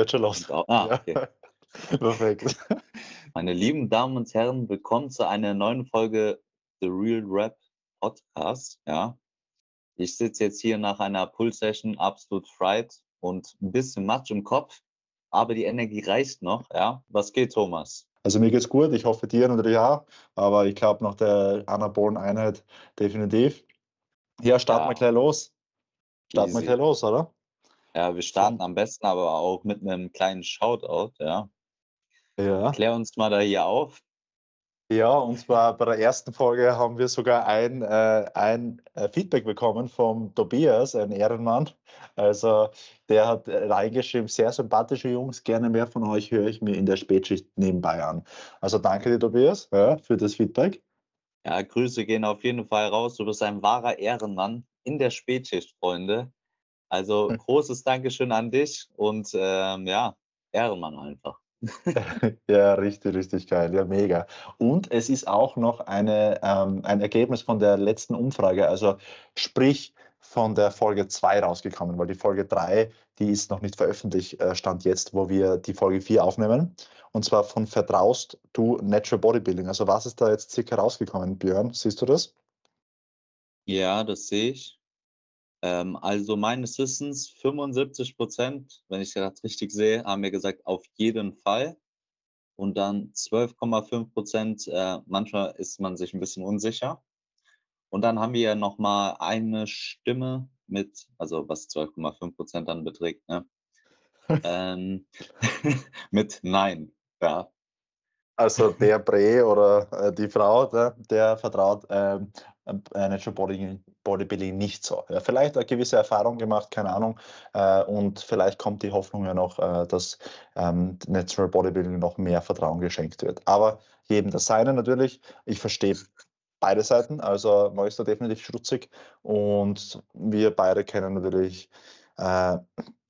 Los. Ah, okay. Perfekt. Meine lieben Damen und Herren, willkommen zu einer neuen Folge The Real Rap Podcast. Ja, ich sitze jetzt hier nach einer Pull-Session absolut fried und ein bisschen Matsch im Kopf, aber die Energie reicht noch. Ja, was geht, Thomas? Also mir geht's gut, ich hoffe dir natürlich auch, aber ich glaube nach der anabolen Einheit definitiv. Ja, starten ja. wir gleich los. Starten wir gleich los, oder? Ja, wir starten am besten aber auch mit einem kleinen Shoutout, ja. Ja. Klär uns mal da hier auf. Ja, und zwar bei der ersten Folge haben wir sogar ein, äh, ein äh, Feedback bekommen vom Tobias, ein Ehrenmann. Also der hat reingeschrieben, sehr sympathische Jungs, gerne mehr von euch höre ich mir in der Spätschicht nebenbei an. Also danke dir, Tobias, ja, für das Feedback. Ja, Grüße gehen auf jeden Fall raus. Du bist ein wahrer Ehrenmann in der Spätschicht, Freunde. Also hm. großes Dankeschön an dich und ähm, ja, Ehrenmann einfach. ja, richtig, richtig geil. Ja, mega. Und es ist auch noch eine, ähm, ein Ergebnis von der letzten Umfrage, also sprich von der Folge 2 rausgekommen, weil die Folge 3, die ist noch nicht veröffentlicht, äh, stand jetzt, wo wir die Folge 4 aufnehmen. Und zwar von Vertraust du Natural Bodybuilding. Also was ist da jetzt circa rausgekommen, Björn? Siehst du das? Ja, das sehe ich. Ähm, also meines Wissens 75 Prozent, wenn ich das richtig sehe, haben mir gesagt, auf jeden Fall. Und dann 12,5 Prozent, äh, manchmal ist man sich ein bisschen unsicher. Und dann haben wir ja nochmal eine Stimme mit, also was 12,5 Prozent dann beträgt, ne? ähm, mit Nein, ja. Also der Bre oder äh, die Frau, der, der vertraut ähm, äh, Natural Bodybuilding, nicht so. Ja, vielleicht eine gewisse Erfahrung gemacht, keine Ahnung. Äh, und vielleicht kommt die Hoffnung ja noch, äh, dass ähm, Natural Bodybuilding noch mehr Vertrauen geschenkt wird. Aber jedem das Seine natürlich. Ich verstehe beide Seiten. Also ist da definitiv schrutzig. Und wir beide kennen natürlich äh,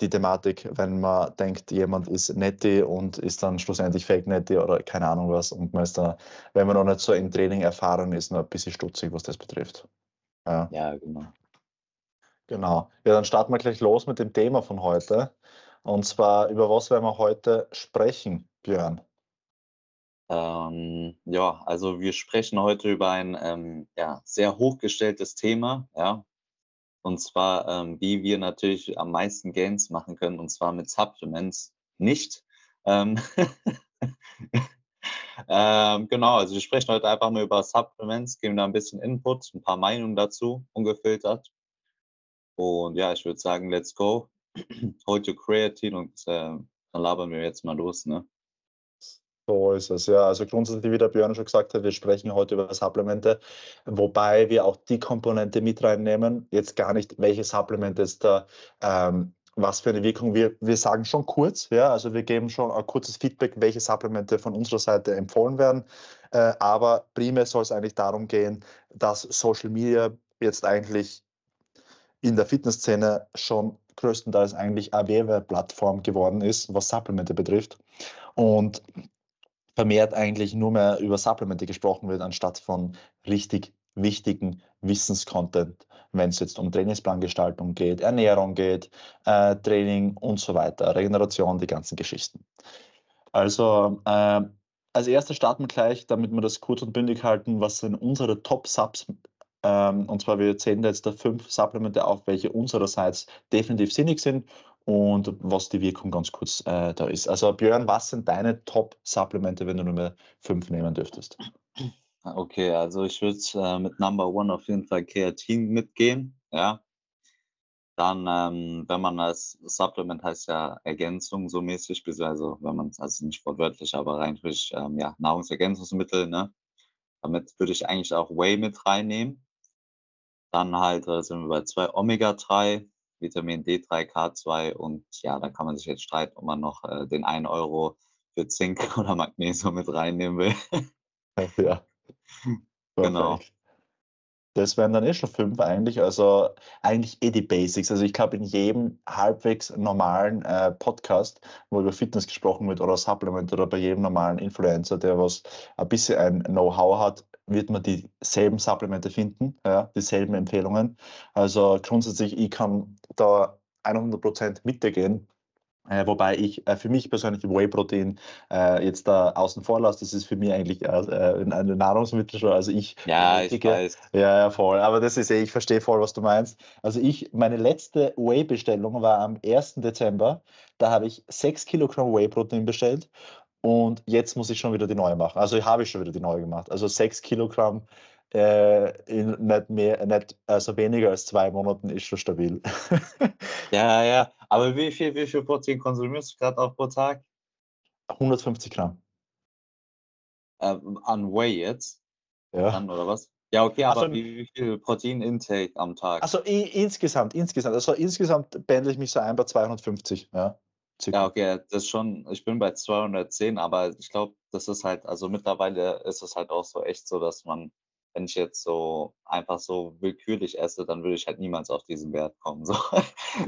die Thematik, wenn man denkt, jemand ist netti und ist dann schlussendlich fake netti oder keine Ahnung was und man ist da, wenn man noch nicht so im Training erfahren ist, noch ein bisschen stutzig, was das betrifft. Ja, ja genau. Genau. Ja, dann starten wir gleich los mit dem Thema von heute. Und zwar, über was werden wir heute sprechen, Björn? Ähm, ja, also wir sprechen heute über ein ähm, ja, sehr hochgestelltes Thema, ja, und zwar, ähm, wie wir natürlich am meisten Gains machen können, und zwar mit Supplements nicht. Ähm, ähm, genau, also wir sprechen heute einfach nur über Supplements, geben da ein bisschen Input, ein paar Meinungen dazu, ungefiltert. Und ja, ich würde sagen, let's go. Hold your creatine und äh, dann labern wir jetzt mal los, ne? So ist es, ja. Also grundsätzlich, wie der Björn schon gesagt hat, wir sprechen heute über Supplemente, wobei wir auch die Komponente mit reinnehmen. Jetzt gar nicht, welche Supplemente ist da, ähm, was für eine Wirkung. Wir, wir sagen schon kurz, ja, also wir geben schon ein kurzes Feedback, welche Supplemente von unserer Seite empfohlen werden. Äh, aber primär soll es eigentlich darum gehen, dass Social Media jetzt eigentlich in der Fitnessszene schon größtenteils eigentlich eine Werbeplattform geworden ist, was Supplemente betrifft. Und vermehrt eigentlich nur mehr über Supplemente gesprochen wird, anstatt von richtig wichtigen Wissenscontent, wenn es jetzt um Trainingsplangestaltung geht, Ernährung geht, äh, Training und so weiter, Regeneration, die ganzen Geschichten. Also äh, als erstes starten wir gleich, damit wir das kurz und bündig halten, was sind unsere Top-Subs ähm, und zwar, wir zählen jetzt da fünf Supplemente auf, welche unsererseits definitiv sinnig sind und was die Wirkung ganz kurz äh, da ist. Also Björn, was sind deine Top-Supplemente, wenn du nur mehr fünf nehmen dürftest? Okay, also ich würde äh, mit Number One auf jeden Fall Kreatin mitgehen, ja. Dann, ähm, wenn man das Supplement heißt ja Ergänzung so mäßig, also wenn man es, also nicht wortwörtlich, aber rein durch ähm, ja, Nahrungsergänzungsmittel, ne? Damit würde ich eigentlich auch Whey mit reinnehmen. Dann halt äh, sind wir bei zwei Omega-3, Vitamin D3, K2 und ja, da kann man sich jetzt streiten, ob man noch äh, den 1 Euro für Zink oder Magnesium mit reinnehmen will. ja. genau. Das wären dann eh schon fünf eigentlich. Also eigentlich eh die Basics. Also ich glaube, in jedem halbwegs normalen äh, Podcast, wo über Fitness gesprochen wird oder Supplement oder bei jedem normalen Influencer, der was ein bisschen ein Know-how hat, wird man dieselben Supplemente finden, ja, dieselben Empfehlungen. Also grundsätzlich, ich kann da 100% mit dir gehen. Äh, wobei ich äh, für mich persönlich Whey-Protein äh, jetzt da außen vor lasse. Das ist für mich eigentlich äh, äh eine Nahrungsmittel schon. Also ich ja, ich weiß. Ja, ja, voll. Aber das ist eh, ich verstehe voll, was du meinst. Also ich, meine letzte Whey-Bestellung war am 1. Dezember. Da habe ich 6 Kilogramm Whey-Protein bestellt und jetzt muss ich schon wieder die neue machen. Also habe ich schon wieder die neue gemacht. Also 6 Kilogramm äh, in nicht mehr, nicht, also weniger als zwei Monaten ist schon stabil. ja, ja. Aber wie viel, wie viel Protein konsumierst du gerade auch pro Tag? 150 Gramm. Äh, an Whey jetzt? Ja. Dann, oder was? Ja, okay, aber also, wie, wie, viel Protein-Intake am Tag? Also insgesamt, insgesamt, also insgesamt pendle ich mich so ein bei 250, ja. Ja, okay, das ist schon, ich bin bei 210, aber ich glaube, das ist halt, also mittlerweile ist es halt auch so echt so, dass man wenn ich jetzt so einfach so willkürlich esse, dann würde ich halt niemals auf diesen Wert kommen. So.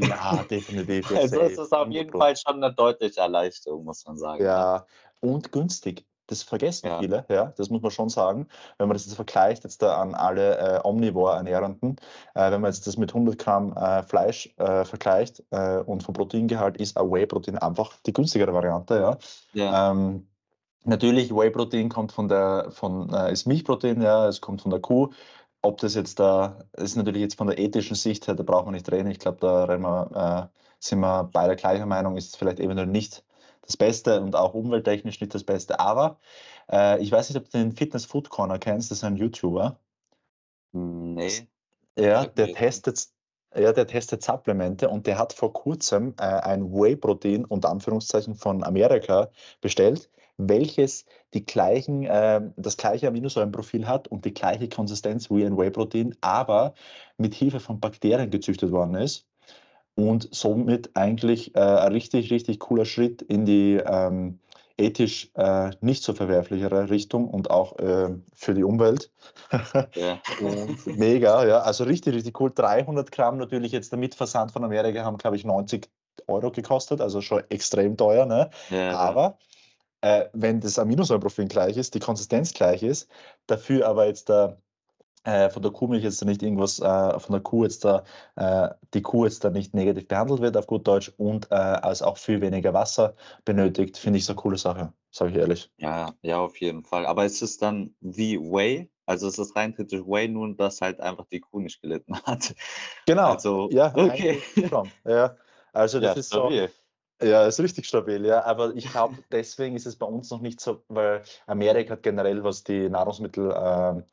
Ja, definitiv. Also es ist auf jeden Fall schon eine deutliche Erleichterung, muss man sagen. Ja, und günstig. Das vergessen ja. viele, ja, das muss man schon sagen. Wenn man das jetzt vergleicht jetzt da an alle äh, Omnivore-Ernährenden, äh, wenn man jetzt das mit 100 Gramm äh, Fleisch äh, vergleicht äh, und vom Proteingehalt ist ein Whey-Protein einfach die günstigere Variante, ja. ja. Ähm, Natürlich, Whey-Protein kommt von der, von, äh, ist Milchprotein, ja, es kommt von der Kuh. Ob das jetzt da, ist natürlich jetzt von der ethischen Sicht her, da braucht man nicht reden. Ich glaube, da wir, äh, sind wir beide gleicher Meinung, ist vielleicht eventuell nicht das Beste und auch umwelttechnisch nicht das Beste. Aber äh, ich weiß nicht, ob du den Fitness Food Corner kennst, das ist ein YouTuber. Nee. Ja, der testet, ja, der testet Supplemente und der hat vor kurzem äh, ein Whey-Protein unter Anführungszeichen von Amerika bestellt welches die gleichen, äh, das gleiche Aminosäurenprofil hat und die gleiche Konsistenz wie ein Whey-Protein, aber mit Hilfe von Bakterien gezüchtet worden ist und somit eigentlich äh, ein richtig, richtig cooler Schritt in die ähm, ethisch äh, nicht so verwerflichere Richtung und auch äh, für die Umwelt. ja. mega, ja, also richtig, richtig cool. 300 Gramm natürlich jetzt der Mitversand von Amerika haben, glaube ich, 90 Euro gekostet, also schon extrem teuer, ne? Ja, aber äh, wenn das Aminosäurenprofil gleich ist, die Konsistenz gleich ist, dafür aber jetzt der äh, von der Kuhmilch jetzt da nicht irgendwas äh, von der Kuh jetzt da äh, die Kuh jetzt da nicht negativ behandelt wird auf gut Deutsch und äh, als auch viel weniger Wasser benötigt, finde ich so eine coole Sache, sage ich ehrlich. Ja, ja, auf jeden Fall. Aber ist es dann wie Whey? Also ist es rein theoretisch Whey, nur dass halt einfach die Kuh nicht gelitten hat. Genau. Also, ja, okay. Ja. Also das ja, ist so. Ja, ist richtig stabil, ja. Aber ich glaube, deswegen ist es bei uns noch nicht so, weil Amerika hat generell, was die Nahrungsmittelbehörde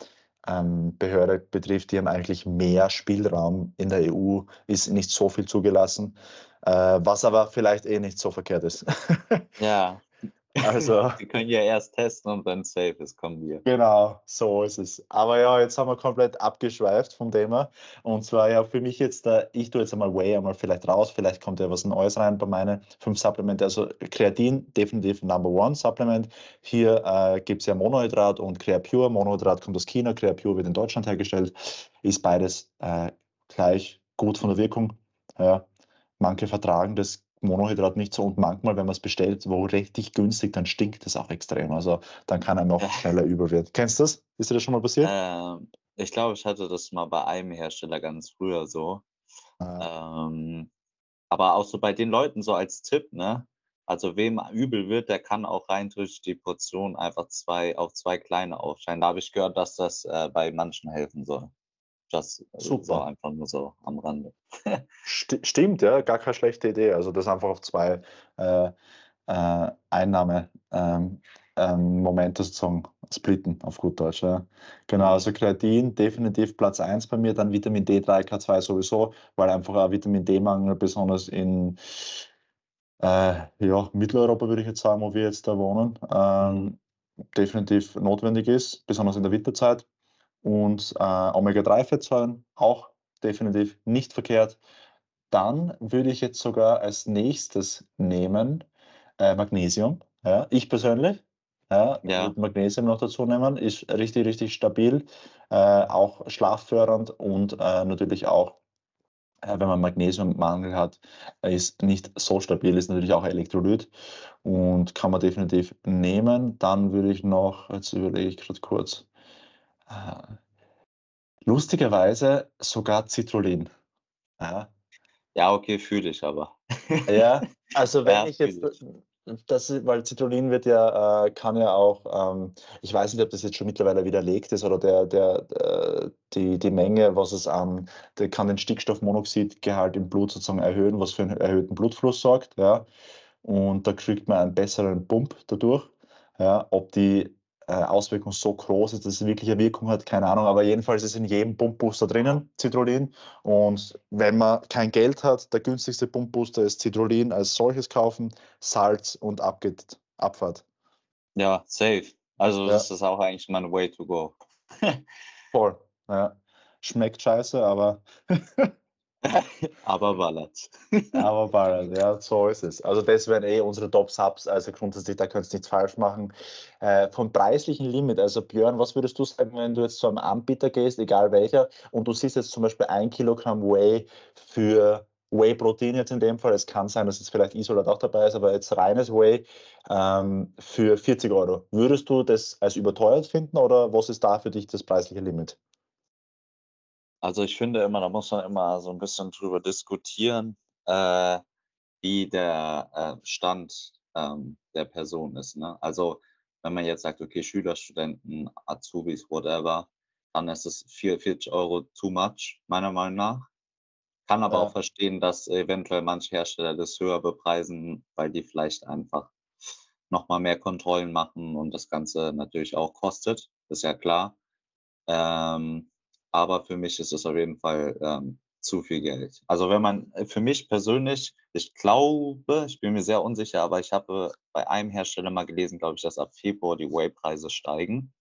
ähm, ähm, betrifft, die haben eigentlich mehr Spielraum. In der EU ist nicht so viel zugelassen, äh, was aber vielleicht eh nicht so verkehrt ist. Ja, also, wir können ja erst testen und wenn es safe ist, kommen wir. Genau, so ist es. Aber ja, jetzt haben wir komplett abgeschweift vom Thema. Und zwar ja für mich jetzt, da, ich tue jetzt einmal Whey einmal vielleicht raus, vielleicht kommt ja was Neues rein bei meinen fünf Supplementen. Also Kreatin, definitiv Number One Supplement. Hier äh, gibt es ja Monohydrat und Creapure. Monohydrat kommt aus China, Creapure wird in Deutschland hergestellt. Ist beides äh, gleich gut von der Wirkung. Ja, manche vertragen das Monohydrat nicht so und manchmal, wenn man es bestellt, wo richtig günstig, dann stinkt es auch extrem. Also dann kann er noch schneller über werden. Kennst du das? Ist dir das schon mal passiert? Ähm, ich glaube, ich hatte das mal bei einem Hersteller ganz früher so. Ah. Ähm, aber auch so bei den Leuten so als Tipp, ne? Also wem übel wird, der kann auch rein durch die Portion einfach zwei auf zwei kleine aufscheinen. Da habe ich gehört, dass das äh, bei manchen helfen soll. Das Super. So einfach nur so am Rande. Stimmt, ja, gar keine schlechte Idee. Also das einfach auf zwei äh, äh, Einnahme. Ähm, ähm, Momente sozusagen splitten, auf gut Deutsch. Ja. Genau, mhm. also Kreatin definitiv Platz 1 bei mir, dann Vitamin D3, K2 sowieso, weil einfach ein Vitamin D-Mangel besonders in äh, ja, Mitteleuropa, würde ich jetzt sagen, wo wir jetzt da wohnen, ähm, definitiv notwendig ist, besonders in der Winterzeit und äh, Omega-3-Fettsäuren auch definitiv nicht verkehrt. Dann würde ich jetzt sogar als nächstes nehmen äh, Magnesium. Ja, ich persönlich. Ja, ja. Magnesium noch dazu nehmen, ist richtig, richtig stabil, äh, auch schlaffördernd und äh, natürlich auch, äh, wenn man Magnesiummangel hat, ist nicht so stabil, ist natürlich auch Elektrolyt und kann man definitiv nehmen. Dann würde ich noch, jetzt überlege ich gerade kurz, lustigerweise sogar Citrullin. Ja. Ja, okay, fühle ich aber. Ja, also wenn Ja, ich jetzt, das weil Citrullin wird ja, äh, kann ja auch, ähm, ich weiß nicht, ob das jetzt schon mittlerweile widerlegt ist oder der, der, äh, die, die Menge, was es an, der kann den Stickstoffmonoxidgehalt im Blut sozusagen erhöhen, was für einen erhöhten Blutfluss sorgt, ja. Und da kriegt man einen besseren Pump dadurch. Ja, ob die äh, Auswirkung so groß ist, dass es wirklich eine Wirkung hat, keine Ahnung. Aber jedenfalls ist in jedem Pumpbooster drinnen Citrullin. Und wenn man kein Geld hat, der günstigste Pumpbooster ist Citrullin als solches kaufen, Salz und ab geht Abfahrt. Ja, safe. Also Ja. das ist auch eigentlich mein Way to go. Voll. Ja. Schmeckt scheiße, aber, Aber ballert. aber ballert, ja, so ist es. Also das wären eh unsere Top-Subs, also grundsätzlich, da könntest du nichts falsch machen. Äh, vom preislichen Limit, also Björn, was würdest du sagen, wenn du jetzt zu einem Anbieter gehst, egal welcher, und du siehst jetzt zum Beispiel ein Kilogramm Whey für Whey-Protein jetzt in dem Fall, es kann sein, dass jetzt vielleicht Isolat auch dabei ist, aber jetzt reines Whey ähm, für 40 Euro. Würdest du das als überteuert finden oder was ist da für dich das preisliche Limit? Also ich finde immer, da muss man immer so ein bisschen drüber diskutieren, äh, wie der äh, Stand ähm, der Person ist. Ne? Also wenn man jetzt sagt, okay, Schüler, Studenten, Azubis, whatever, dann ist es 44 Euro too much, meiner Meinung nach. Kann aber Ja. auch verstehen, dass eventuell manche Hersteller das höher bepreisen, weil die vielleicht einfach nochmal mehr Kontrollen machen und das Ganze natürlich auch kostet, ist ja klar. Ähm, aber für mich ist es auf jeden Fall ähm, zu viel Geld. Also wenn man, äh, für mich persönlich, ich glaube, ich bin mir sehr unsicher, aber ich habe bei einem Hersteller mal gelesen, glaube ich, dass ab Februar die Whey-Preise steigen.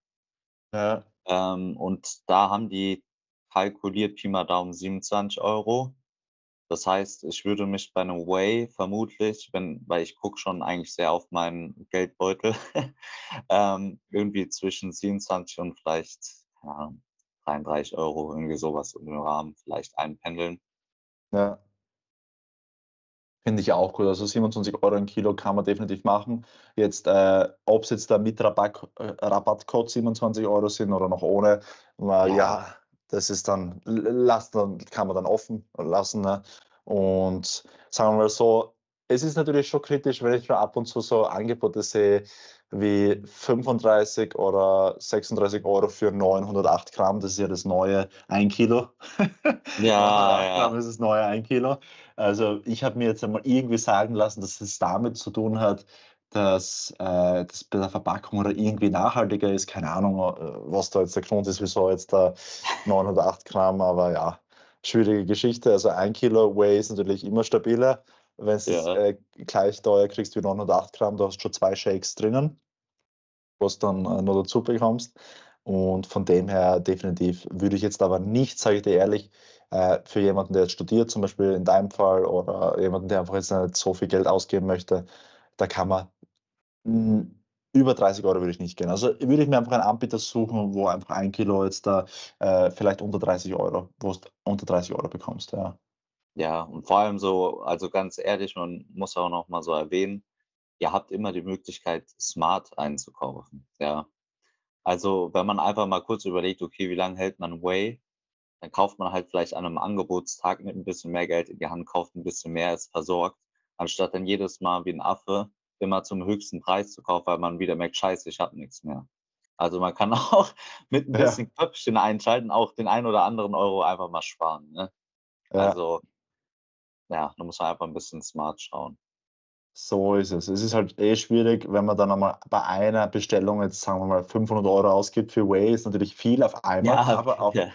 Ja, Ähm, und da haben die kalkuliert Pi mal Daumen 27 Euro. Das heißt, ich würde mich bei einem Whey vermutlich, wenn, weil ich gucke schon eigentlich sehr auf meinen Geldbeutel, ähm, irgendwie zwischen 27 und vielleicht ja, 33 Euro, irgendwie sowas im Rahmen vielleicht einpendeln. ja. Finde ich auch gut. Also 27 Euro ein Kilo kann man definitiv machen. Jetzt, äh, ob es jetzt da mit Rabatt, äh, Rabattcode 27 Euro sind oder noch ohne, äh, ja. Ja. das ist dann, lassen, kann man dann offen lassen. Ne? Und sagen wir mal so, es ist natürlich schon kritisch, wenn ich schon ab und zu so Angebote sehe wie 35 oder 36 Euro für 908 Gramm. Das ist ja das neue 1 Kilo. Ja, 908 Gramm ja. ist das neue 1 Kilo. Also ich habe mir jetzt einmal irgendwie sagen lassen, dass es damit zu tun hat, dass äh, das bei der Verpackung oder irgendwie nachhaltiger ist. Keine Ahnung, äh, was da jetzt der Grund ist, wieso jetzt da 908 Gramm, aber ja, schwierige Geschichte. Also ein Kilo Whey ist natürlich immer stabiler. Wenn du es Ja. äh, gleich teuer kriegst wie 908 Gramm, du hast schon zwei Shakes drinnen, was dann äh, noch dazu bekommst. Und von dem her definitiv würde ich jetzt aber nicht, sage ich dir ehrlich, äh, für jemanden, der jetzt studiert, zum Beispiel in deinem Fall, oder jemanden, der einfach jetzt nicht so viel Geld ausgeben möchte, da kann man mh, über 30 Euro würde ich nicht gehen. Also würde ich mir einfach einen Anbieter suchen, wo einfach ein Kilo jetzt da äh, vielleicht unter 30 Euro, wo du unter 30 Euro bekommst, ja. Ja, und vor allem so, also ganz ehrlich, man muss auch noch mal so erwähnen, ihr habt immer die Möglichkeit, smart einzukaufen. Ja. Also, wenn man einfach mal kurz überlegt, okay, wie lange hält man Whey, dann kauft man halt vielleicht an einem Angebotstag mit ein bisschen mehr Geld in die Hand, kauft ein bisschen mehr, ist versorgt, anstatt dann jedes Mal wie ein Affe immer zum höchsten Preis zu kaufen, weil man wieder merkt, scheiße, ich habe nichts mehr. Also man kann auch mit ein Ja. bisschen Köpfchen einschalten, auch den einen oder anderen Euro einfach mal sparen. Ne? Ja. Also, ja, da muss man einfach ein bisschen smart schauen. So ist es. Es ist halt eh schwierig, wenn man dann einmal bei einer Bestellung jetzt, sagen wir mal, 500 Euro ausgibt für Whey, ist natürlich viel auf einmal, aber auf, ja.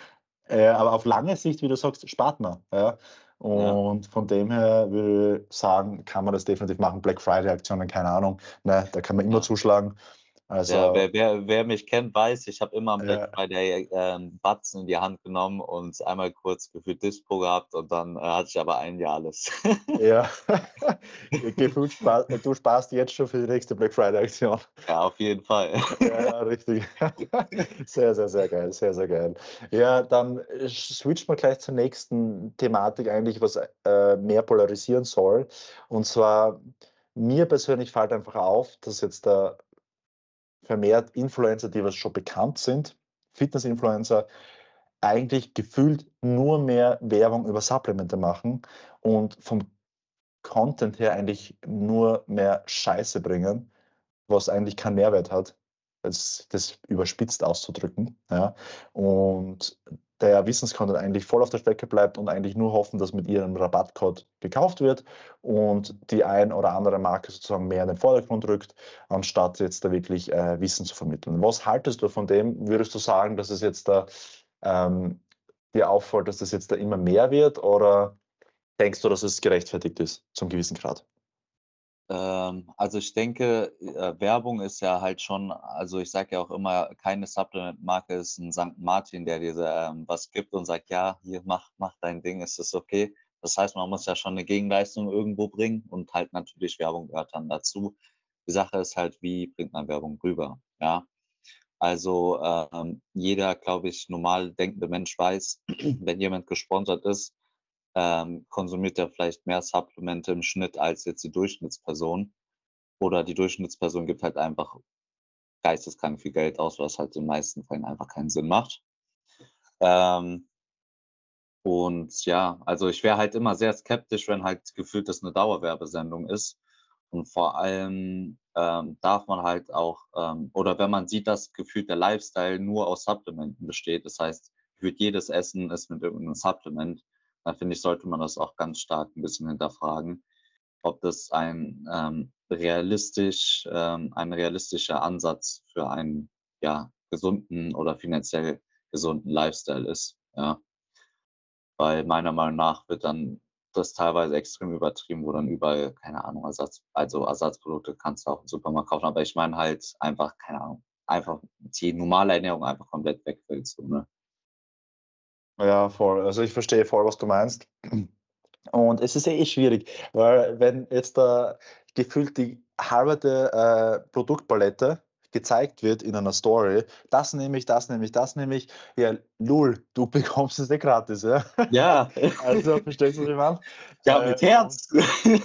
äh, aber auf lange Sicht, wie du sagst, spart man. Ja? Und von dem her würde ich sagen, kann man das definitiv machen. Black Friday-Aktionen, keine Ahnung, ne, da kann man immer Ja. zuschlagen. Also, ja, wer, wer, wer mich kennt, weiß, ich habe immer Ja. Black Friday ähm, Batzen in die Hand genommen und einmal kurz gefühlt Dispo gehabt und dann äh, hatte ich aber ein Jahr alles. ja, gefühlt spar du sparst jetzt schon für die nächste Black Friday-Aktion. ja, auf jeden Fall. Ja, richtig. Sehr, sehr, sehr geil, sehr, sehr geil. Ja, dann äh, switchen wir gleich zur nächsten Thematik eigentlich, was äh, mehr polarisieren soll. Und zwar, mir persönlich fällt einfach auf, dass jetzt da vermehrt Influencer, die was schon bekannt sind, Fitness-Influencer, eigentlich gefühlt nur mehr Werbung über Supplemente machen und vom Content her eigentlich nur mehr Scheiße bringen, was eigentlich keinen Mehrwert hat, das, das überspitzt auszudrücken. Ja. Und der Wissenscontent eigentlich voll auf der Strecke bleibt und eigentlich nur hoffen, dass mit ihrem Rabattcode gekauft wird und die ein oder andere Marke sozusagen mehr in den Vordergrund rückt, anstatt jetzt da wirklich äh, Wissen zu vermitteln. Was haltest du von dem? Würdest du sagen, dass es jetzt da ähm, dir auffällt, dass das jetzt da immer mehr wird oder denkst du, dass es gerechtfertigt ist zum gewissen Grad? Ähm, also ich denke, äh, Werbung ist ja halt schon, also ich sage ja auch immer, keine Supplement-Marke ist ein St. Martin, der dir ähm, was gibt und sagt, ja, hier mach, mach dein Ding, ist das okay? Das heißt, man muss ja schon eine Gegenleistung irgendwo bringen und halt natürlich Werbung gehört dann dazu. Die Sache ist halt, wie bringt man Werbung rüber? Ja. Also ähm, jeder, glaube ich, normal denkende Mensch weiß, wenn jemand gesponsert ist, ähm, konsumiert er vielleicht mehr Supplemente im Schnitt als jetzt die Durchschnittsperson. Oder die Durchschnittsperson gibt halt einfach geisteskrank viel Geld aus, was halt in den meisten Fällen einfach keinen Sinn macht. Ähm, und ja, also ich wäre halt immer sehr skeptisch, wenn halt gefühlt das eine Dauerwerbesendung ist. Und vor allem ähm, darf man halt auch, ähm, oder wenn man sieht, dass gefühlt der Lifestyle nur aus Supplementen besteht, das heißt, gefühlt jedes Essen ist mit irgendeinem Supplement, da finde ich, sollte man das auch ganz stark ein bisschen hinterfragen, ob das ein ähm, realistisch, ähm, ein realistischer Ansatz für einen ja, gesunden oder finanziell gesunden Lifestyle ist. Ja. Weil meiner Meinung nach wird dann das teilweise extrem übertrieben, wo dann überall, keine Ahnung, Ersatz, also Ersatzprodukte kannst du auch im Supermarkt kaufen, aber ich meine halt einfach, keine Ahnung, einfach die normale Ernährung einfach komplett wegfällt. So, ne? Ja, voll. Also ich verstehe voll, was du meinst. Und es ist eh schwierig, weil wenn jetzt da gefühlt die halbe äh, Produktpalette gezeigt wird in einer Story, das nehme ich, das nehme ich, das nehme ich, ja, lul, du bekommst es nicht gratis, ja? Ja. Also, verstehst du, was ich meine? Ja, mit äh, Herz.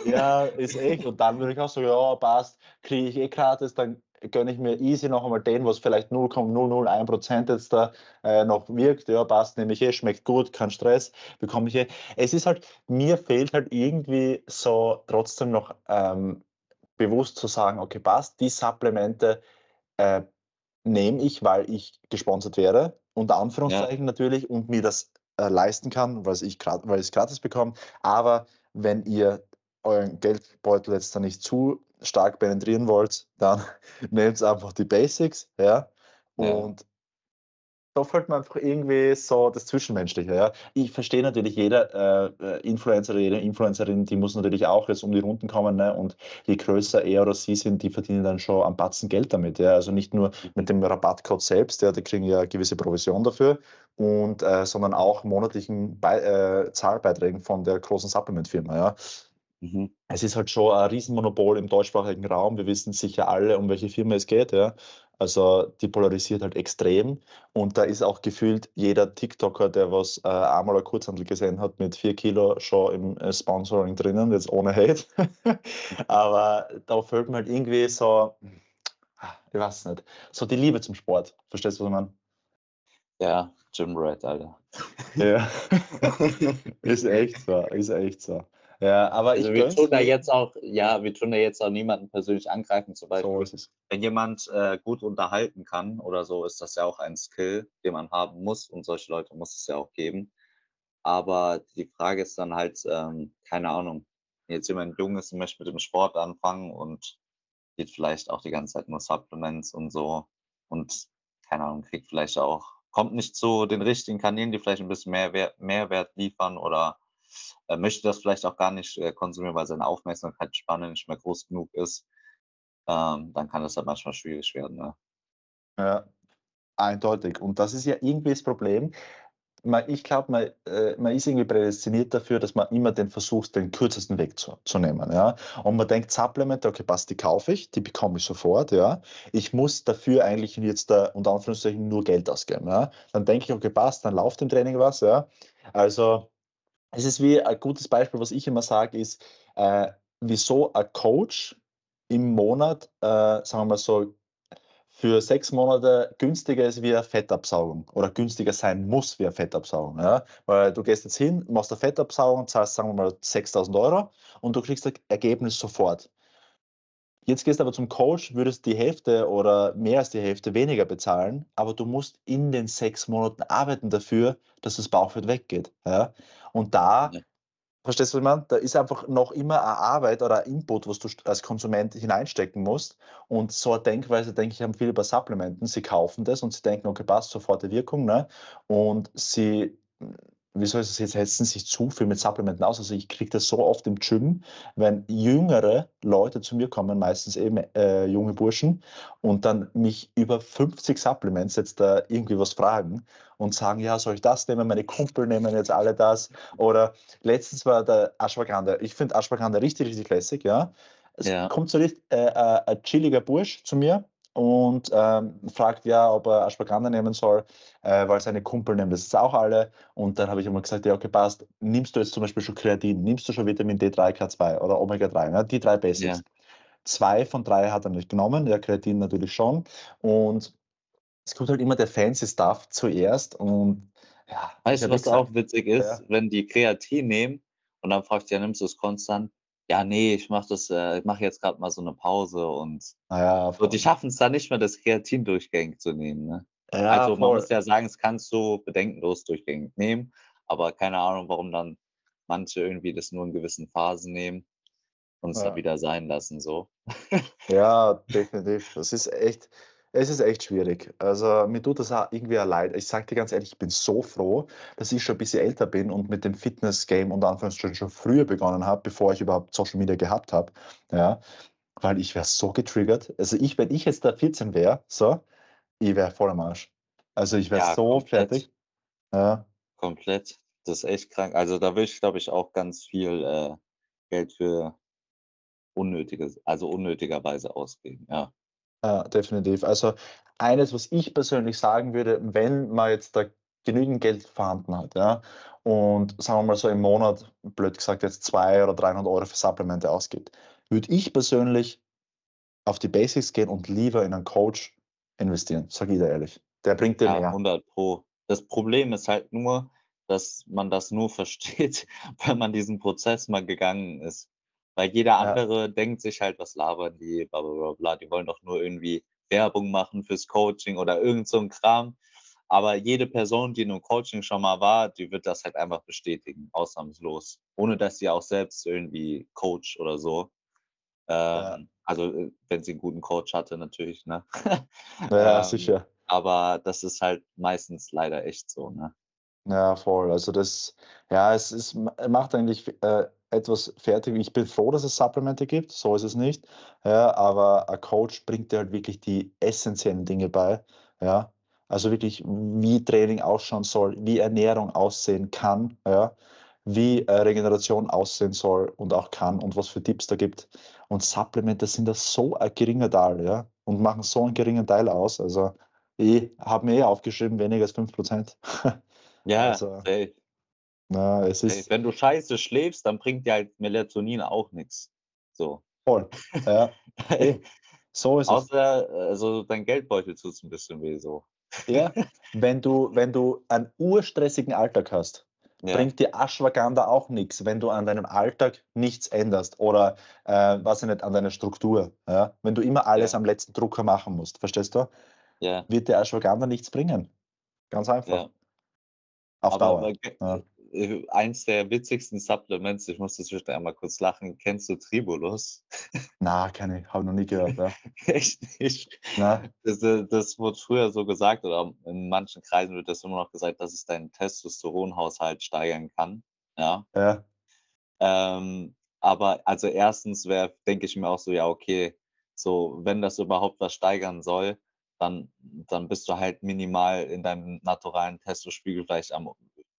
Ja, ist echt. Und dann würde ich auch sagen, ja, passt, kriege ich eh gratis, dann gönne ich mir easy noch einmal den, was vielleicht 0,001% jetzt da äh, noch wirkt. Ja, passt, nehme ich eh, schmeckt gut, kein Stress, bekomme ich eh. Es ist halt, mir fehlt halt irgendwie so trotzdem noch ähm, bewusst zu sagen, okay, passt, die Supplemente äh, nehme ich, weil ich gesponsert werde, unter Anführungszeichen ja. natürlich, und mir das äh, leisten kann, weil ich es gratis bekomme. Aber wenn ihr euren Geldbeutel jetzt da nicht zu stark penetrieren wollt, dann nehmt einfach die Basics, ja. Und ja. da fällt mir einfach irgendwie so das Zwischenmenschliche, ja. Ich verstehe natürlich, jeder äh, Influencer, jede Influencerin, die muss natürlich auch jetzt um die Runden kommen, ne? Und je größer er oder sie sind, die verdienen dann schon ein Batzen Geld damit, ja. Also nicht nur mit dem Rabattcode selbst, ja, die kriegen ja gewisse Provision dafür, und, äh, sondern auch monatlichen Be äh, Zahlbeiträgen von der großen Supplement-Firma, ja. Mhm. Es ist halt schon ein Riesenmonopol im deutschsprachigen Raum. Wir wissen sicher alle, um welche Firma es geht. Ja. Also die polarisiert halt extrem. Und da ist auch gefühlt jeder TikToker, der was äh, einmal ein Kurzhandel gesehen hat, mit vier Kilo schon im äh, Sponsoring drinnen, jetzt ohne Hate. Aber da fällt mir halt irgendwie so, ich weiß nicht, so die Liebe zum Sport. Verstehst du, was ich meine? Ja, Jim Red, Alter. ja. ist echt so, ist echt so. Ja, aber also wir tun da jetzt auch, ja, wir tun da jetzt auch niemanden persönlich angreifen. Zum Beispiel, so wenn jemand äh, gut unterhalten kann oder so, ist das ja auch ein Skill, den man haben muss und solche Leute muss es ja auch geben. Aber die Frage ist dann halt, ähm, keine Ahnung, jetzt jemand jung ist und möchte mit dem Sport anfangen und geht vielleicht auch die ganze Zeit nur Supplements und so und keine Ahnung, kriegt vielleicht auch, kommt nicht zu den richtigen Kanälen, die vielleicht ein bisschen mehr Mehrwert liefern oder äh, möchte das vielleicht auch gar nicht äh, konsumieren, weil seine Aufmerksamkeitsspanne nicht mehr groß genug ist, ähm, dann kann das halt manchmal schwierig werden. Ne? Ja, eindeutig. Und das ist ja irgendwie das Problem. ich glaube, man, äh, man, ist irgendwie prädestiniert dafür, dass man immer den versucht, den kürzesten Weg zu, zu nehmen. Ja? Und man denkt, Supplemente, okay, passt, die kaufe ich, die bekomme ich sofort. Ja? Ich muss dafür eigentlich jetzt da unter Anführungszeichen nur Geld ausgeben. Ja? Dann denke ich, okay, passt, dann läuft im Training was. Ja? Also es ist wie ein gutes Beispiel, was ich immer sage, ist, äh, wieso ein Coach im Monat, äh, sagen wir mal so, für sechs Monate günstiger ist wie eine Fettabsaugung oder günstiger sein muss wie eine Fettabsaugung. Ja? Weil du gehst jetzt hin, machst eine Fettabsaugung, zahlst sagen wir mal 6000 Euro und du kriegst das Ergebnis sofort. Jetzt gehst du aber zum Coach, würdest die Hälfte oder mehr als die Hälfte weniger bezahlen, aber du musst in den sechs Monaten arbeiten dafür, dass das Bauchfett weggeht. Ja? Und da ja. Verstehst du, was ich meine? Da ist einfach noch immer eine Arbeit oder ein Input, was du als Konsument hineinstecken musst. Und so eine Denkweise, denke ich, haben viele bei Supplementen. Sie kaufen das und sie denken, okay, passt, sofort die Wirkung. Ne? Und sie wie soll ich das jetzt, setzen sich zu viel mit Supplementen aus. Also ich kriege das so oft im Gym, wenn jüngere Leute zu mir kommen, meistens eben äh, junge Burschen, und dann mich über 50 Supplements jetzt da irgendwie was fragen und sagen, ja, soll ich das nehmen? Meine Kumpel nehmen jetzt alle das. Oder letztens war der Ashwagandha. Ich finde Ashwagandha richtig, richtig lässig, ja. Es ja. kommt so richtig äh, äh, ein chilliger Bursch zu mir und ähm, fragt ja, ob er Ashwagandha nehmen soll, äh, weil seine Kumpel nehmen das auch alle. Und dann habe ich immer gesagt, ja, okay, passt, nimmst du jetzt zum Beispiel schon Kreatin, nimmst du schon Vitamin D3, K2 oder Omega-3, ne? die drei Basics. Ja. Zwei von drei hat er nicht genommen, ja, Kreatin natürlich schon. Und es kommt halt immer der fancy Stuff zuerst und ja. Weißt du, was gesagt, auch witzig ist, ja. wenn die Kreatin nehmen und dann fragst du, ja, nimmst du es konstant? Ja, nee, ich mache das, äh, ich mache jetzt gerade mal so eine Pause und, ja, und die schaffen es dann nicht mehr, das Kreatin durchgängig zu nehmen. Ne? Ja, also man muss ja sagen, es kannst du bedenkenlos durchgängig nehmen, aber keine Ahnung, warum dann manche irgendwie das nur in gewissen Phasen nehmen und es ja. dann wieder sein lassen. So. ja, definitiv. Das ist echt, es ist echt schwierig. Also mir tut das auch irgendwie leid. Ich sage dir ganz ehrlich, ich bin so froh, dass ich schon ein bisschen älter bin und mit dem Fitness-Game und Anführungsstrichen schon früher begonnen habe, bevor ich überhaupt Social Media gehabt habe. Ja, weil ich wäre so getriggert. Also ich, wenn ich jetzt da 14 wäre, so, ich wäre voll am Arsch. Also ich wäre ja, so komplett. fertig. Ja. Komplett. Das ist echt krank. Also da will ich, glaube ich, auch ganz viel äh, Geld für unnötiges, also unnötigerweise ausgeben, ja. Ja, definitiv. Also eines, was ich persönlich sagen würde, wenn man jetzt da genügend Geld vorhanden hat, ja, und sagen wir mal so im Monat, blöd gesagt, jetzt 200 oder 300 Euro für Supplemente ausgibt, würde ich persönlich auf die Basics gehen und lieber in einen Coach investieren, sage ich dir ehrlich. Der bringt dir Ja, mehr. 100 Pro. Das Problem ist halt nur, dass man das nur versteht, wenn man diesen Prozess mal gegangen ist. Weil jeder Ja. andere denkt sich halt, was labern die, bla bla bla bla. Die wollen doch nur irgendwie Werbung machen fürs Coaching oder irgend so 'n Kram. Aber jede Person, die in 'nem Coaching schon mal war, die wird das halt einfach bestätigen, ausnahmslos, ohne dass sie auch selbst irgendwie Coach oder so. Ja. Ähm, also, äh, wenn sie 'n guten Coach hatte natürlich, ne? Ja, Ähm, sicher. aber das ist halt meistens leider echt so, ne? Ja, voll. Also das ja, es ist macht eigentlich, äh etwas fertig. Ich bin froh, dass es Supplemente gibt, so ist es nicht. Ja, aber ein Coach bringt dir halt wirklich die essentiellen Dinge bei. Ja, also wirklich, wie Training ausschauen soll, wie Ernährung aussehen kann, ja, wie äh, Regeneration aussehen soll und auch kann und was für Tipps da gibt. Und Supplemente sind da so ein geringer Teil, ja, und machen so einen geringen Teil aus. Also ich habe mir eh aufgeschrieben, weniger als 5%. Ja, also, safe. Na, es Ey, ist wenn du scheiße schläfst, dann bringt dir halt Melatonin auch nichts. So. voll. Ja, eh, so ist es. Außer, also dein Geldbeutel tut es ein bisschen weh so. Ja, wenn du, wenn du einen urstressigen Alltag hast, Ja. bringt dir Ashwagandha auch nichts, wenn du an deinem Alltag nichts änderst oder äh, was ich nicht, an deiner Struktur. Ja? Wenn du immer alles Ja. am letzten Drucker machen musst, verstehst du? Ja. Wird dir Ashwagandha nichts bringen. Ganz einfach. Auf Aber Dauer. Äh, eins der witzigsten Supplements, ich musste zwischendurch einmal kurz lachen. Kennst du Tribulus? Na, keine, habe noch nie gehört, ja. Echt nicht? Na? Das, äh, das wurde früher so gesagt oder in manchen Kreisen wird das immer noch gesagt, dass es deinen Testosteronhaushalt steigern kann, ja. Ja. Ähm, aber also erstens wäre denke ich mir auch so, ja, okay, so, wenn das überhaupt was steigern soll, dann dann bist du halt minimal in deinem naturalen Testospiegel vielleicht am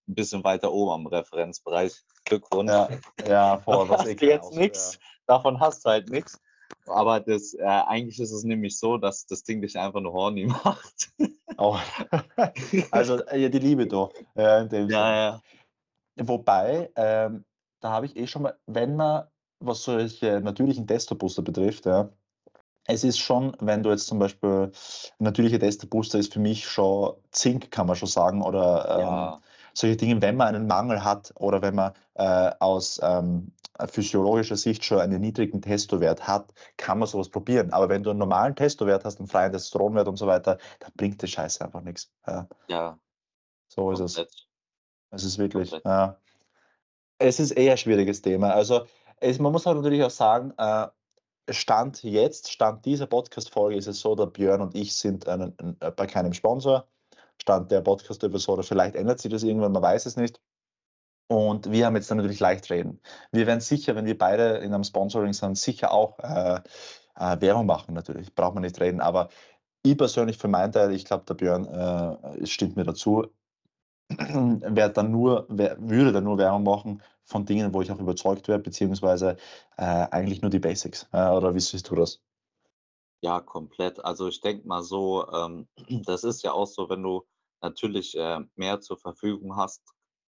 'n bisschen weiter oben am Referenzbereich. Glückwunsch. Ja, ja, Davon was hast eh jetzt nix. auswählt. Davon hast du halt nix. Aber das äh, eigentlich ist es nämlich so, dass das Ding dich einfach nur horny macht. Oh. Also, äh, die Liebe da, ja. Ja, ja. Wobei, ähm, da habe ich eh schon mal wenn man, was solche natürlichen Testo-Booster betrifft, ja, es ist schon, wenn du jetzt zum Beispiel natürliche Testerbooster ist für mich schon Zink, kann man schon sagen, oder ähm, ja. Solche Dinge, wenn man einen Mangel hat oder wenn man äh, aus ähm, physiologischer Sicht schon einen niedrigen Testowert hat, kann man sowas probieren. Aber wenn du einen normalen Testowert hast, einen freien Testosteronwert und so weiter, dann bringt die Scheiße einfach nichts. Ja. ja. So ist es. Es ist wirklich, ja. Es ist eher ein schwieriges Thema. Also es, man muss halt natürlich auch sagen, äh, Stand jetzt, Stand dieser Podcast-Folge ist es so, der Björn und ich sind äh, bei keinem Sponsor. Stand der Podcast-Episode, vielleicht ändert sich das irgendwann, man weiß es nicht. Und wir haben jetzt dann natürlich leicht reden. Wir werden sicher, wenn wir beide in einem Sponsoring sind, sicher auch äh, äh, Werbung machen natürlich, braucht man nicht reden. Aber ich persönlich für meinen Teil, ich glaube, der Björn äh, stimmt mir dazu, werde dann nur, würde dann nur Werbung machen von Dingen, wo ich auch überzeugt werde, beziehungsweise äh, eigentlich nur die Basics. Äh, oder wie siehst du das? Ja, komplett. Also ich denke mal so, ähm, das ist ja auch so, wenn du natürlich äh, mehr zur Verfügung hast,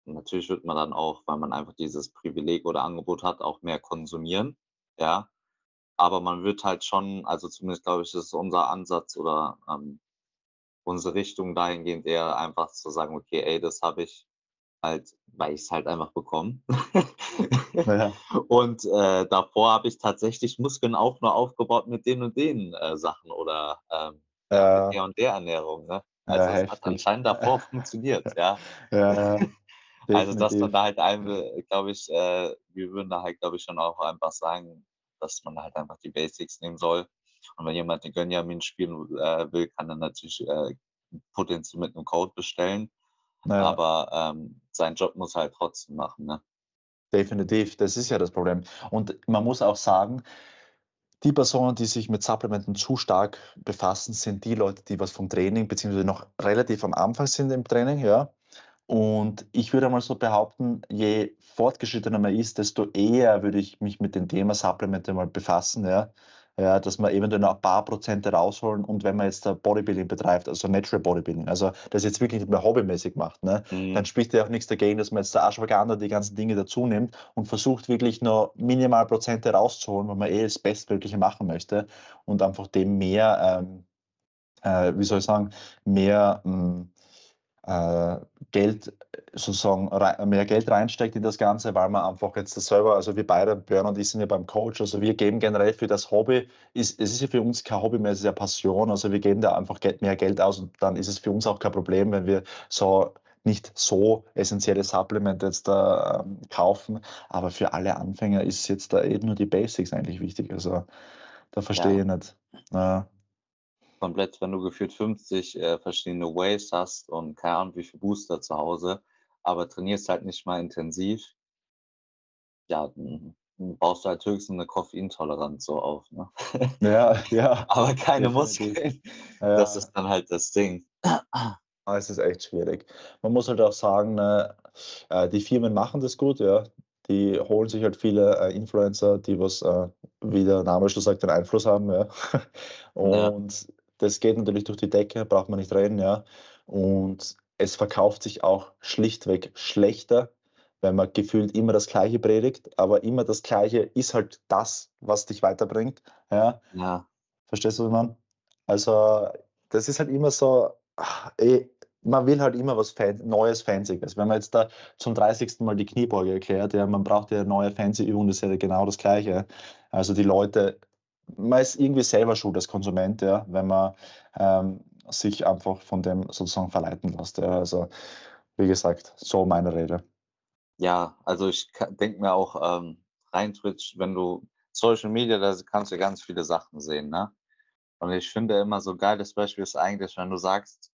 natürlich wird man dann auch, weil man einfach dieses Privileg oder Angebot hat, auch mehr konsumieren. Ja. Aber man wird halt schon, also zumindest glaube ich, ist unser Ansatz oder ähm, unsere Richtung dahingehend eher einfach zu sagen, okay, ey, das habe ich halt, weil ich es halt einfach bekomme. ja. Und äh, davor habe ich tatsächlich Muskeln auch nur aufgebaut mit den und den äh, Sachen oder ähm, ja. mit der und der Ernährung. Ne? Also ja, es hat anscheinend davor funktioniert, ja. ja also dass man da halt einfach, glaube ich, äh, wir würden da halt, glaube ich, schon auch einfach sagen, dass man halt einfach die Basics nehmen soll. Und wenn jemand den Gönjamin spielen äh, will, kann er natürlich äh, potenziell mit einem Code bestellen. Naja. Aber ähm, seinen Job muss er halt trotzdem machen. Ne? Definitiv, das ist ja das Problem. Und man muss auch sagen, die Personen, die sich mit Supplementen zu stark befassen, sind die Leute, die was vom Training, beziehungsweise noch relativ am Anfang sind im Training, ja. Und ich würde mal so behaupten, je fortgeschrittener man ist, desto eher würde ich mich mit dem Thema Supplemente mal befassen, ja ja, dass man eventuell noch ein paar Prozente rausholen und wenn man jetzt Bodybuilding betreibt, also Natural Bodybuilding, also das jetzt wirklich nicht mehr hobbymäßig macht, ne, mhm. dann spricht ja auch nichts dagegen, dass man jetzt der Ashwagandha die ganzen Dinge dazu nimmt und versucht wirklich nur minimal Prozente rauszuholen, weil man eh das Bestmögliche machen möchte und einfach dem mehr, ähm, äh, wie soll ich sagen, mehr mh, äh, Geld sozusagen mehr Geld reinsteckt in das Ganze, weil man einfach jetzt das selber, also wir beide, Björn und ich sind ja beim Coach, also wir geben generell für das Hobby, ist, es ist ja für uns kein Hobby mehr, es ist ja Passion, also wir geben da einfach mehr Geld aus und dann ist es für uns auch kein Problem, wenn wir so nicht so essentielle Supplemente jetzt da ähm, kaufen, aber für alle Anfänger ist jetzt da eben nur die Basics eigentlich wichtig, also da verstehe ja. ich nicht. Ja komplett, wenn du gefühlt 50 äh, verschiedene Waves hast und keine Ahnung, wie viele Booster zu Hause, aber trainierst halt nicht mal intensiv, ja, dann baust du halt höchstens eine Koffeintoleranz so auf. Ne? Ja, ja. aber keine Muskeln. Ja. Das ist dann halt das Ding. Ah, es ist echt schwierig. Man muss halt auch sagen, ne, äh, die Firmen machen das gut, ja. Die holen sich halt viele äh, Influencer, die was, äh, wie der Name schon sagt, den Einfluss haben, ja. Und ja das geht natürlich durch die Decke, braucht man nicht reden, ja. Und es verkauft sich auch schlichtweg schlechter, wenn man gefühlt immer das Gleiche predigt, aber immer das Gleiche ist halt das, was dich weiterbringt. Ja. ja. Verstehst du, was man? Also, das ist halt immer so, ey, eh, man will halt immer was Fan Neues, Fancyes. Wenn man jetzt da zum 30. Mal die Kniebeuge erklärt, ja, man braucht ja neue fancy Übungen, das ist ja genau das Gleiche. Also die Leute man ist irgendwie selber schuld als Konsument, ja, wenn man ähm, sich einfach von dem sozusagen verleiten lässt. Ja. Also wie gesagt, so meine Rede. Ja, also ich denke mir auch ähm, rein Twitch, wenn du Social Media, da kannst du ganz viele Sachen sehen, ne? Und ich finde immer so geil, das Beispiel ist eigentlich, wenn du sagst,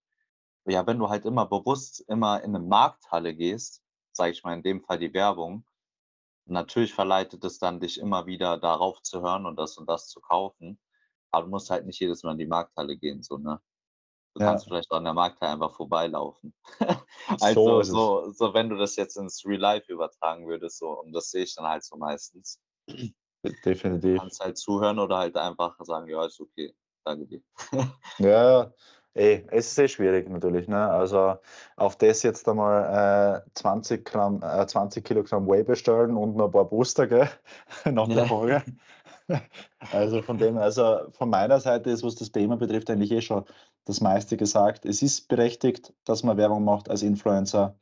ja, wenn du halt immer bewusst immer in eine Markthalle gehst, sage ich mal in dem Fall die Werbung, Natürlich verleitet es dann dich immer wieder darauf zu hören und das und das zu kaufen. Aber du musst halt nicht jedes Mal in die Markthalle gehen, so, ne? Du ja. kannst vielleicht auch an der Markthalle einfach vorbeilaufen. also, so, so, so, wenn du das jetzt ins Real Life übertragen würdest, so, und das sehe ich dann halt so meistens. Definitiv. Du kannst halt zuhören oder halt einfach sagen, ja, ist okay, danke dir. ja, Ey, es ist sehr schwierig natürlich. Ne? Also auf das jetzt einmal äh, 20, Gramm, äh, 20 Kilogramm Whey bestellen und noch ein paar Booster, gell? Nach der Folge. Also von dem, also von meiner Seite ist, was das Thema betrifft, eigentlich eh schon das meiste gesagt. Es ist berechtigt, dass man Werbung macht als Influencer.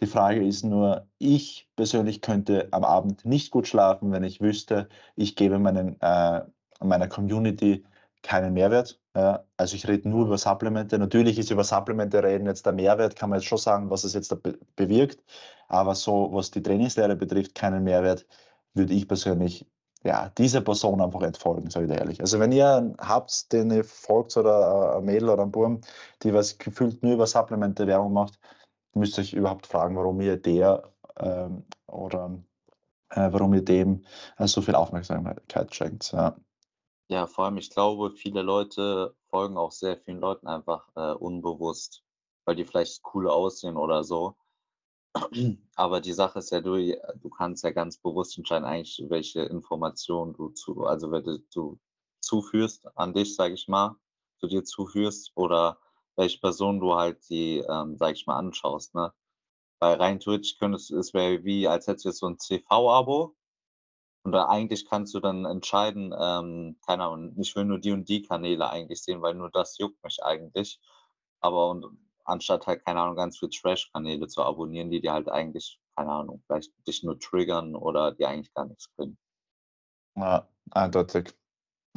Die Frage ist nur, ich persönlich könnte am Abend nicht gut schlafen, wenn ich wüsste, ich gebe meinen, äh, meiner Community keinen Mehrwert. Also ich rede nur über Supplemente. Natürlich ist über Supplemente reden jetzt der Mehrwert, kann man jetzt schon sagen, was es jetzt be bewirkt. Aber so, was die Trainingslehre betrifft, keinen Mehrwert, würde ich persönlich ja, dieser Person einfach entfolgen, sage ich dir ehrlich. Also wenn ihr habt, den ihr folgt oder ein Mädel oder ein Burm, die was gefühlt nur über Supplemente Werbung macht, müsst ihr euch überhaupt fragen, warum ihr der ähm, oder äh, warum ihr dem äh, so viel Aufmerksamkeit schenkt. Ja. Ja, vor allem, ich glaube, viele Leute folgen auch sehr vielen Leuten einfach äh, unbewusst, weil die vielleicht cool aussehen oder so. Aber die Sache ist ja, du, du kannst ja ganz bewusst entscheiden, eigentlich, welche Informationen du zu, also wenn du zuführst an dich, sage ich mal, zu dir zuführst oder welche Person du halt die, ähm, sag ich mal, anschaust, ne? Weil rein theoretisch könntest es wäre wie, als hättest du jetzt so ein CV-Abo und da eigentlich kannst du dann entscheiden, ähm, keine Ahnung, ich will nur die und die Kanäle eigentlich sehen, weil nur das juckt mich eigentlich. Aber und anstatt halt, keine Ahnung, ganz viel Trash-Kanäle zu abonnieren, die dir halt eigentlich, keine Ahnung, vielleicht dich nur triggern oder die eigentlich gar nichts bringen. Ja, eindeutig.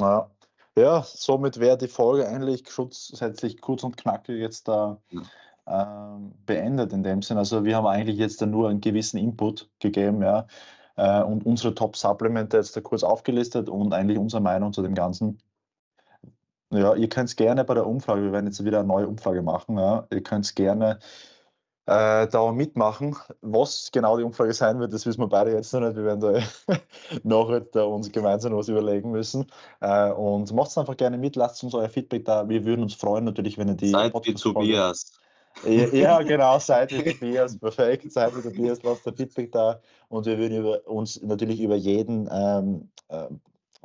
Ja. ja, somit wäre die Folge eigentlich grundsätzlich kurz und knackig jetzt da ja. ähm, beendet in dem Sinn. Also wir haben eigentlich jetzt nur einen gewissen Input gegeben, ja äh, und unsere Top-Supplemente jetzt da kurz aufgelistet und eigentlich unsere Meinung zu dem Ganzen. Ja, ihr könnt es gerne bei der Umfrage, wir werden jetzt wieder eine neue Umfrage machen, ja, ihr könnt es gerne äh, da mitmachen. Was genau die Umfrage sein wird, das wissen wir beide jetzt noch nicht. Wir werden da noch da uns gemeinsam was überlegen müssen. Äh, und macht es einfach gerne mit, lasst uns euer Feedback da. Wir würden uns freuen natürlich, wenn ihr die Seid wie Tobias. Ja, genau, seid wie Tobias, perfekt, seid wie Tobias, lasst der Feedback da und wir würden über, uns natürlich über jeden ähm, äh,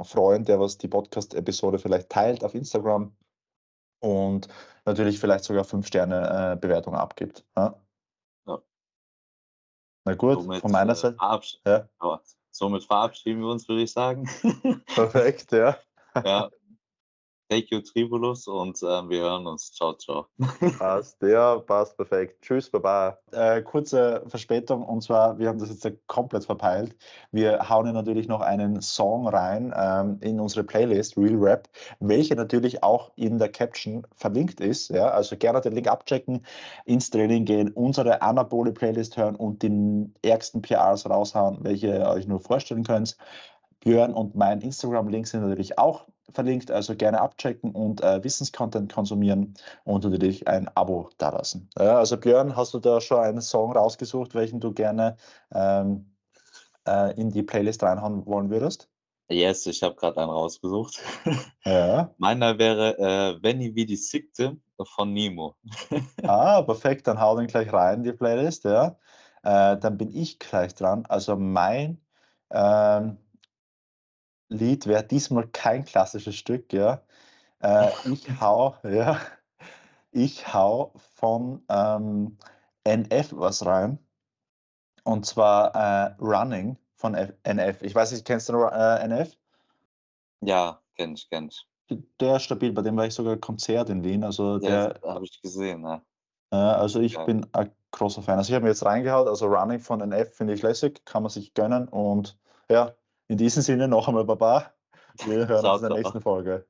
freuen, der was die Podcast-Episode vielleicht teilt auf Instagram und natürlich vielleicht sogar 5-Sterne-Bewertung äh, abgibt. Ja? ja? Na gut, somit, von meiner äh, Seite. Ja. somit verabschieden wir uns, würde ich sagen. Perfekt, ja. ja, Thank you, Tribulus, und äh, wir hören uns. Ciao, ciao. Passt, ja, passt perfekt. Tschüss, Baba. Äh, kurze Verspätung, und zwar, wir haben das jetzt komplett verpeilt. Wir hauen natürlich noch einen Song rein ähm, in unsere Playlist, Real Rap, welche natürlich auch in der Caption verlinkt ist. Ja? Also gerne den Link abchecken, ins Training gehen, unsere Anabole-Playlist hören und die ärgsten PRs raushauen, welche ihr euch nur vorstellen könnt. Björn und mein Instagram-Link sind natürlich auch verlinkt, also gerne abchecken und äh, Wissenscontent konsumieren und natürlich ein Abo dalassen. Ja, also Björn, hast du da schon einen Song rausgesucht, welchen du gerne ähm, äh, in die Playlist reinhauen wollen würdest? Yes, ich habe gerade einen rausgesucht. Ja. Meiner wäre äh, Venny wie die Sickte von Nemo. ah, perfekt, dann hau den gleich rein, die Playlist, ja. Äh, dann bin ich gleich dran. Also mein ähm, Lied wäre diesmal kein klassisches Stück, ja. Äh, ich hau, ja, ich hau von ähm, NF was rein. Und zwar äh, Running von F NF. Ich weiß nicht, kennst du äh, NF? Ja, kenn ich, kenn ich. Der ist stabil, bei dem war ich sogar Konzert in Wien. Also ja, der habe ich gesehen, ja. also ich ja. bin ein großer Fan. Also ich habe mir jetzt reingehaut, also Running von NF finde ich lässig, kann man sich gönnen und ja, in diesem Sinne noch einmal Baba. Wir hören uns in der nächsten Folge.